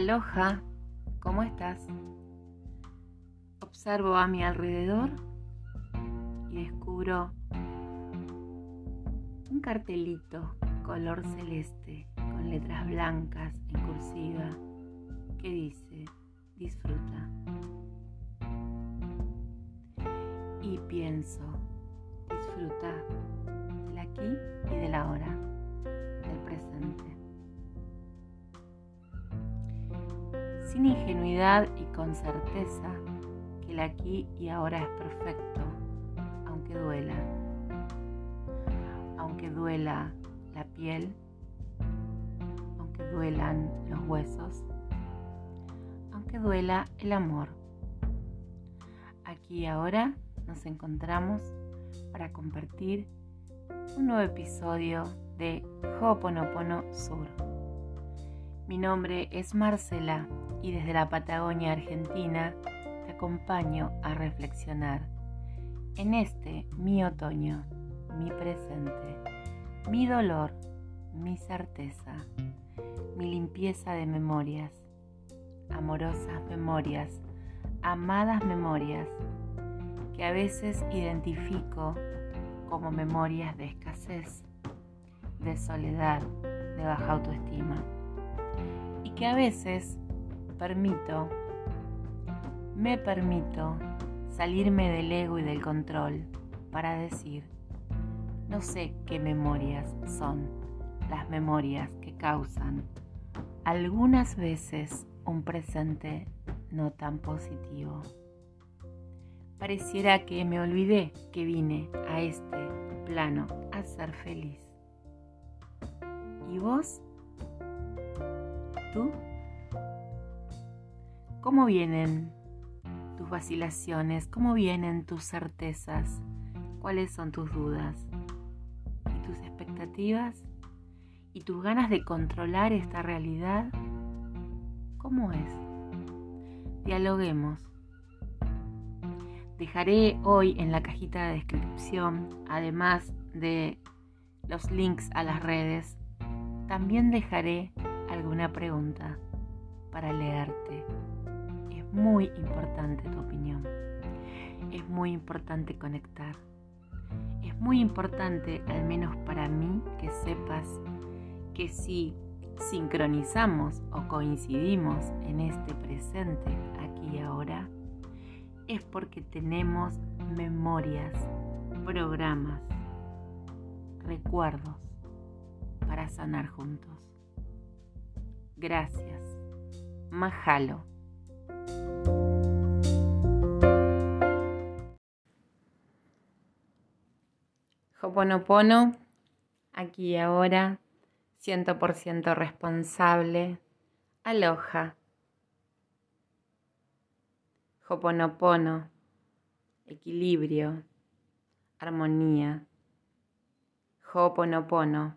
Aloha, ¿cómo estás? Observo a mi alrededor y descubro un cartelito color celeste con letras blancas en cursiva que dice disfruta. Y pienso, disfruta del aquí y del ahora, Sin ingenuidad y con certeza que el aquí y ahora es perfecto, aunque duela. Aunque duela la piel, aunque duelan los huesos, aunque duela el amor. Aquí y ahora nos encontramos para compartir un nuevo episodio de Ho'oponopono Sur. Mi nombre es Marcela y desde la Patagonia Argentina te acompaño a reflexionar en este mi otoño, mi presente, mi dolor, mi certeza, mi limpieza de memorias, amorosas memorias, amadas memorias que a veces identifico como memorias de escasez, de soledad, de baja autoestima. Que a veces permito, me permito salirme del ego y del control para decir, no sé qué memorias son las memorias que causan algunas veces un presente no tan positivo. Pareciera que me olvidé que vine a este plano a ser feliz. ¿Y vos? ¿Tú? ¿Cómo vienen tus vacilaciones? ¿Cómo vienen tus certezas? ¿Cuáles son tus dudas? ¿Y tus expectativas? ¿Y tus ganas de controlar esta realidad? ¿Cómo es? Dialoguemos Dejaré hoy en la cajita de descripción, además de los links a las redes, también dejaré alguna pregunta para leerte. Es muy importante tu opinión. Es muy importante conectar. Es muy importante, al menos para mí, que sepas que si sincronizamos o coincidimos en este presente, aquí y ahora, es porque tenemos memorias, programas, recuerdos para sanar juntos. Gracias. Mahalo. Hoponopono, aquí y ahora, 100% responsable. Aloha. Hoponopono, equilibrio, armonía. Hoponopono,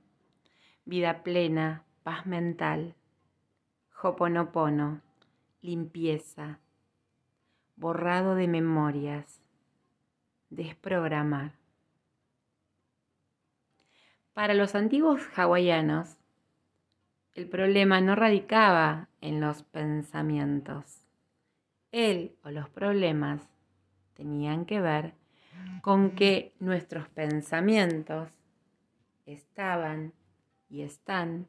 vida plena, paz mental. Hoponopono, limpieza, borrado de memorias, desprogramar. Para los antiguos hawaianos, el problema no radicaba en los pensamientos. Él o los problemas tenían que ver con que nuestros pensamientos estaban y están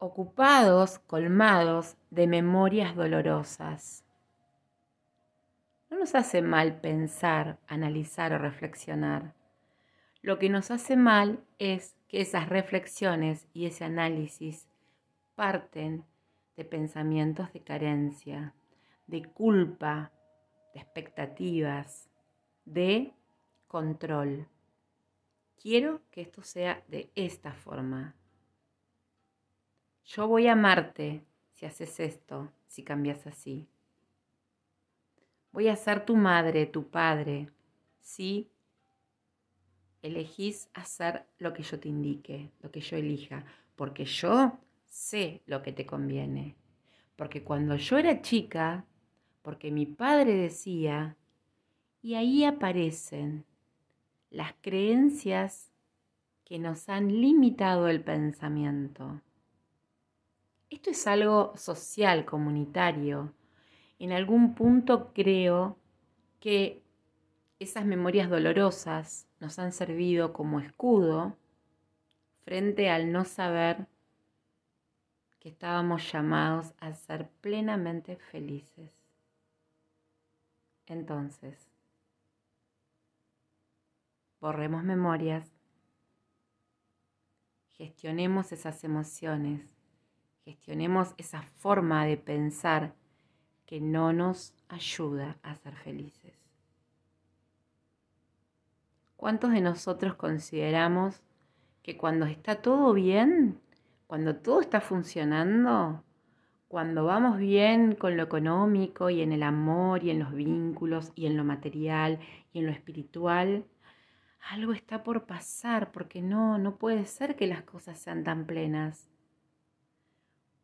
ocupados, colmados de memorias dolorosas. No nos hace mal pensar, analizar o reflexionar. Lo que nos hace mal es que esas reflexiones y ese análisis parten de pensamientos de carencia, de culpa, de expectativas, de control. Quiero que esto sea de esta forma. Yo voy a amarte si haces esto, si cambias así. Voy a ser tu madre, tu padre, si elegís hacer lo que yo te indique, lo que yo elija, porque yo sé lo que te conviene. Porque cuando yo era chica, porque mi padre decía, y ahí aparecen las creencias que nos han limitado el pensamiento. Esto es algo social, comunitario. En algún punto creo que esas memorias dolorosas nos han servido como escudo frente al no saber que estábamos llamados a ser plenamente felices. Entonces, borremos memorias, gestionemos esas emociones, gestionemos esa forma de pensar que no nos ayuda a ser felices. ¿Cuántos de nosotros consideramos que cuando está todo bien, cuando todo está funcionando, cuando vamos bien con lo económico y en el amor y en los vínculos y en lo material y en lo espiritual, algo está por pasar porque no, no puede ser que las cosas sean tan plenas.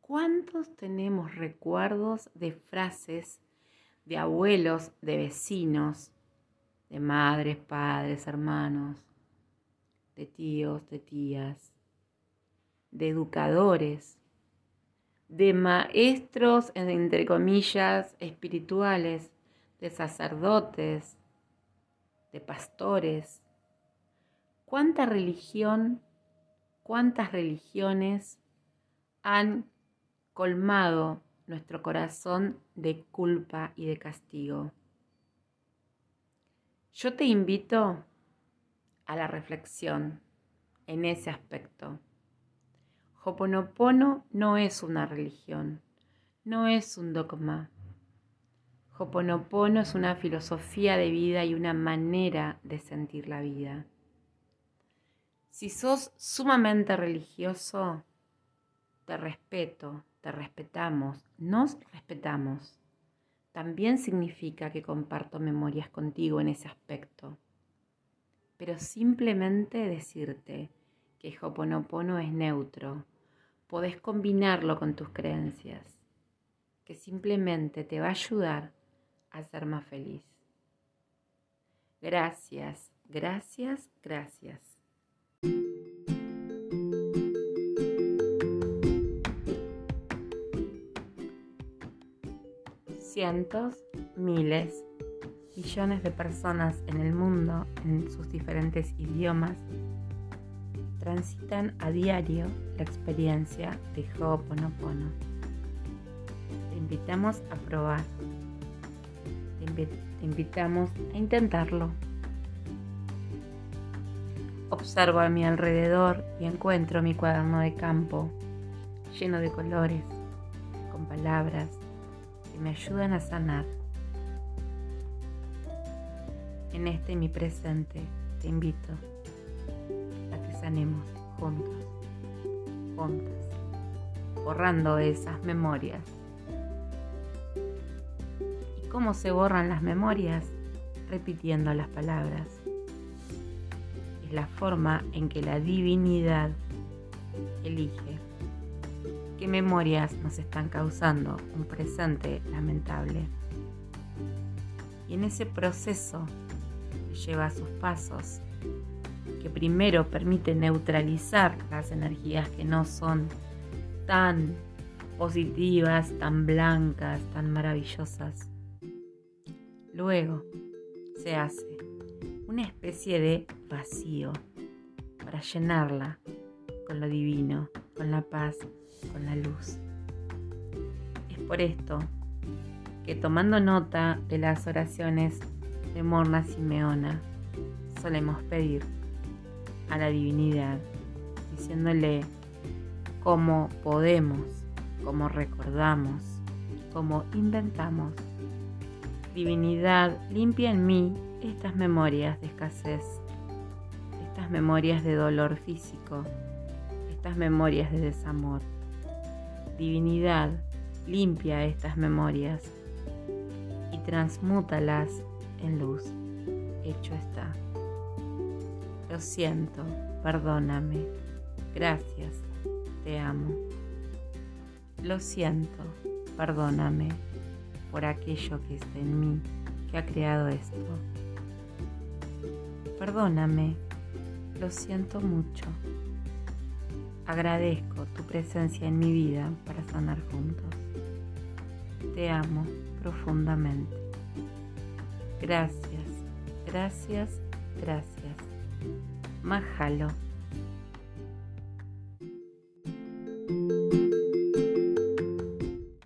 ¿Cuántos tenemos recuerdos de frases de abuelos, de vecinos, de madres, padres, hermanos, de tíos, de tías, de educadores, de maestros, entre comillas, espirituales, de sacerdotes, de pastores. ¿Cuánta religión, cuántas religiones han colmado nuestro corazón de culpa y de castigo? Yo te invito a la reflexión en ese aspecto. Hoponopono no es una religión, no es un dogma. Hoponopono es una filosofía de vida y una manera de sentir la vida. Si sos sumamente religioso, te respeto, te respetamos, nos respetamos. También significa que comparto memorias contigo en ese aspecto. Pero simplemente decirte que Hoponopono es neutro, podés combinarlo con tus creencias, que simplemente te va a ayudar a ser más feliz. Gracias, gracias, gracias. Cientos, miles, millones de personas en el mundo, en sus diferentes idiomas, transitan a diario la experiencia de Ho'oponopono. Te invitamos a probar. Te, te invitamos a intentarlo. Observo a mi alrededor y encuentro mi cuaderno de campo lleno de colores, con palabras que me ayudan a sanar. En este mi presente te invito sanemos juntos, juntas, borrando esas memorias. ¿Y cómo se borran las memorias? Repitiendo las palabras. Es la forma en que la divinidad elige qué memorias nos están causando un presente lamentable. Y en ese proceso lleva sus pasos que primero permite neutralizar las energías que no son tan positivas, tan blancas, tan maravillosas. Luego se hace una especie de vacío para llenarla con lo divino, con la paz, con la luz. Es por esto que tomando nota de las oraciones de Morna Simeona, solemos pedir a la divinidad, diciéndole cómo podemos, cómo recordamos, cómo inventamos. Divinidad, limpia en mí estas memorias de escasez, estas memorias de dolor físico, estas memorias de desamor. Divinidad, limpia estas memorias y transmútalas en luz. Hecho está. Lo siento, perdóname. Gracias, te amo. Lo siento, perdóname por aquello que está en mí que ha creado esto. Perdóname, lo siento mucho. Agradezco tu presencia en mi vida para sanar juntos. Te amo profundamente. Gracias, gracias, gracias. Mahalo.